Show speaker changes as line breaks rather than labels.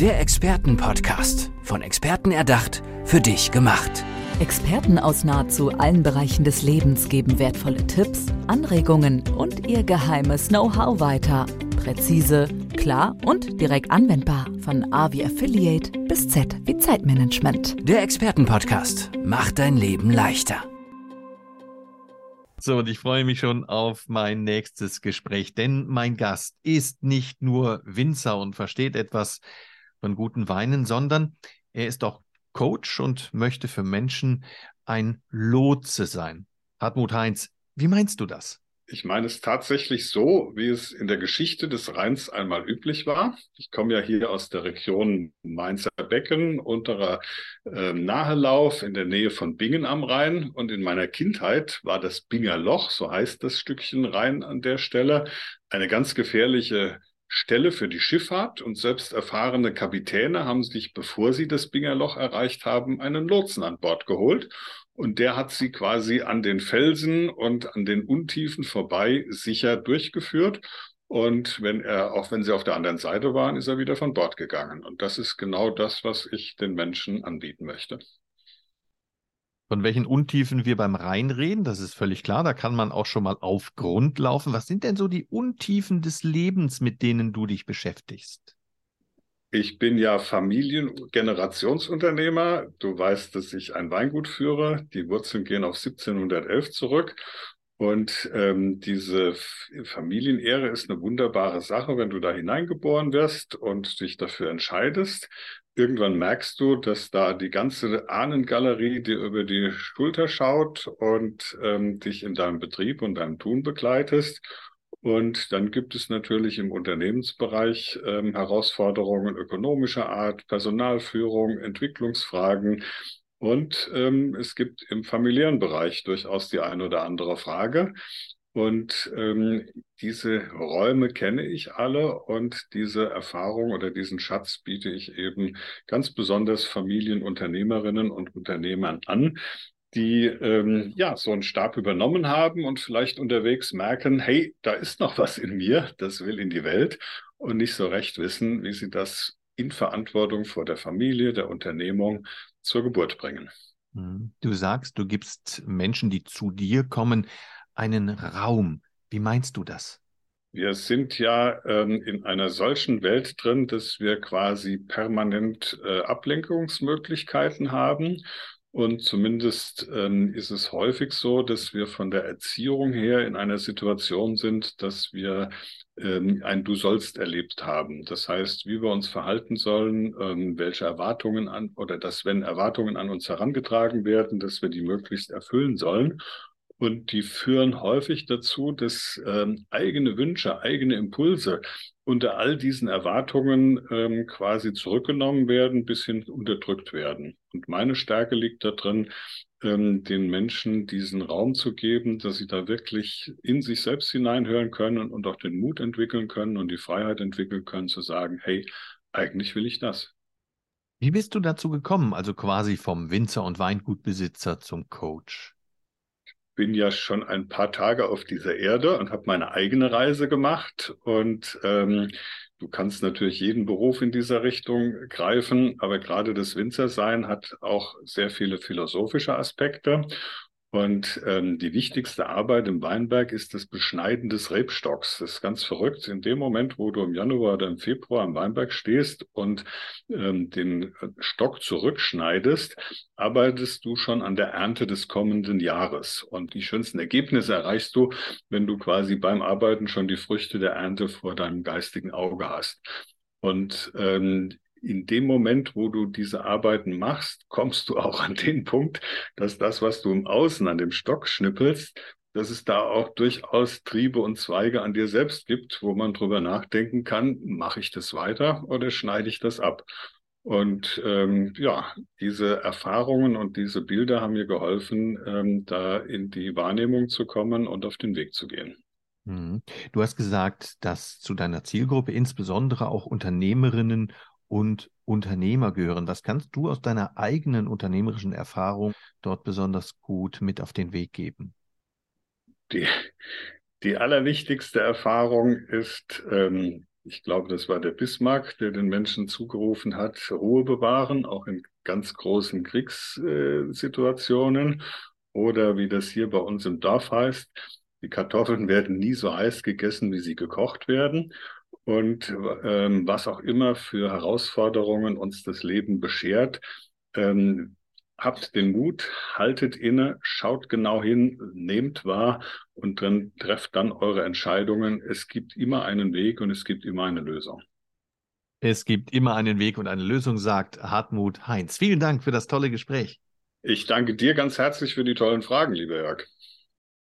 Der Expertenpodcast. Von Experten erdacht, für dich gemacht.
Experten aus nahezu allen Bereichen des Lebens geben wertvolle Tipps, Anregungen und ihr geheimes Know-how weiter. Präzise, klar und direkt anwendbar. Von A wie Affiliate bis Z wie Zeitmanagement.
Der Expertenpodcast macht dein Leben leichter.
So, und ich freue mich schon auf mein nächstes Gespräch, denn mein Gast ist nicht nur Winzer und versteht etwas von guten Weinen, sondern er ist auch Coach und möchte für Menschen ein Lotse sein. Hartmut Heinz, wie meinst du das?
Ich meine es tatsächlich so, wie es in der Geschichte des Rheins einmal üblich war. Ich komme ja hier aus der Region Mainzer Becken, unterer äh, Nahelauf in der Nähe von Bingen am Rhein. Und in meiner Kindheit war das Binger Loch, so heißt das Stückchen Rhein an der Stelle, eine ganz gefährliche Stelle für die Schifffahrt und selbst erfahrene Kapitäne haben sich, bevor sie das Binger Loch erreicht haben, einen Lotsen an Bord geholt und der hat sie quasi an den Felsen und an den Untiefen vorbei sicher durchgeführt. Und wenn er, auch wenn sie auf der anderen Seite waren, ist er wieder von Bord gegangen. Und das ist genau das, was ich den Menschen anbieten möchte.
Von welchen Untiefen wir beim Rhein reden, das ist völlig klar. Da kann man auch schon mal auf Grund laufen. Was sind denn so die Untiefen des Lebens, mit denen du dich beschäftigst?
Ich bin ja Familiengenerationsunternehmer. Du weißt, dass ich ein Weingut führe. Die Wurzeln gehen auf 1711 zurück. Und ähm, diese Familienehre ist eine wunderbare Sache, wenn du da hineingeboren wirst und dich dafür entscheidest. Irgendwann merkst du, dass da die ganze Ahnengalerie dir über die Schulter schaut und ähm, dich in deinem Betrieb und deinem Tun begleitest. Und dann gibt es natürlich im Unternehmensbereich ähm, Herausforderungen ökonomischer Art, Personalführung, Entwicklungsfragen. Und ähm, es gibt im familiären Bereich durchaus die eine oder andere Frage. Und ähm, diese Räume kenne ich alle und diese Erfahrung oder diesen Schatz biete ich eben ganz besonders Familienunternehmerinnen und Unternehmern an, die ähm, ja so einen Stab übernommen haben und vielleicht unterwegs merken, hey, da ist noch was in mir, das will in die Welt und nicht so recht wissen, wie sie das in Verantwortung vor der Familie, der Unternehmung zur Geburt bringen.
Mhm. Du sagst, du gibst Menschen, die zu dir kommen, einen Raum. Wie meinst du das?
Wir sind ja ähm, in einer solchen Welt drin, dass wir quasi permanent äh, Ablenkungsmöglichkeiten haben und zumindest ähm, ist es häufig so, dass wir von der Erziehung her in einer Situation sind, dass wir ähm, ein Du sollst erlebt haben. Das heißt, wie wir uns verhalten sollen, ähm, welche Erwartungen an oder dass, wenn Erwartungen an uns herangetragen werden, dass wir die möglichst erfüllen sollen. Und die führen häufig dazu, dass ähm, eigene Wünsche, eigene Impulse unter all diesen Erwartungen ähm, quasi zurückgenommen werden, bis hin unterdrückt werden. Und meine Stärke liegt darin, ähm, den Menschen diesen Raum zu geben, dass sie da wirklich in sich selbst hineinhören können und auch den Mut entwickeln können und die Freiheit entwickeln können, zu sagen, hey, eigentlich will ich das.
Wie bist du dazu gekommen, also quasi vom Winzer und Weingutbesitzer zum Coach?
Bin ja schon ein paar Tage auf dieser Erde und habe meine eigene Reise gemacht. Und ähm, du kannst natürlich jeden Beruf in dieser Richtung greifen, aber gerade das Winzersein hat auch sehr viele philosophische Aspekte. Und ähm, die wichtigste Arbeit im Weinberg ist das Beschneiden des Rebstocks. Das ist ganz verrückt. In dem Moment, wo du im Januar oder im Februar am Weinberg stehst und ähm, den Stock zurückschneidest, arbeitest du schon an der Ernte des kommenden Jahres. Und die schönsten Ergebnisse erreichst du, wenn du quasi beim Arbeiten schon die Früchte der Ernte vor deinem geistigen Auge hast. Und ähm, in dem Moment, wo du diese Arbeiten machst, kommst du auch an den Punkt, dass das, was du im Außen an dem Stock schnippelst, dass es da auch durchaus Triebe und Zweige an dir selbst gibt, wo man drüber nachdenken kann, mache ich das weiter oder schneide ich das ab? Und ähm, ja, diese Erfahrungen und diese Bilder haben mir geholfen, ähm, da in die Wahrnehmung zu kommen und auf den Weg zu gehen.
Mhm. Du hast gesagt, dass zu deiner Zielgruppe insbesondere auch Unternehmerinnen und Unternehmer gehören. Was kannst du aus deiner eigenen unternehmerischen Erfahrung dort besonders gut mit auf den Weg geben?
Die, die allerwichtigste Erfahrung ist, ähm, Ich glaube, das war der Bismarck, der den Menschen zugerufen hat, Ruhe bewahren, auch in ganz großen Kriegssituationen. Oder wie das hier bei uns im Dorf heißt, die Kartoffeln werden nie so heiß gegessen, wie sie gekocht werden. Und ähm, was auch immer für Herausforderungen uns das Leben beschert, ähm, habt den Mut, haltet inne, schaut genau hin, nehmt wahr und dann trefft dann eure Entscheidungen. Es gibt immer einen Weg und es gibt immer eine Lösung.
Es gibt immer einen Weg und eine Lösung, sagt Hartmut Heinz. Vielen Dank für das tolle Gespräch.
Ich danke dir ganz herzlich für die tollen Fragen, lieber Jörg.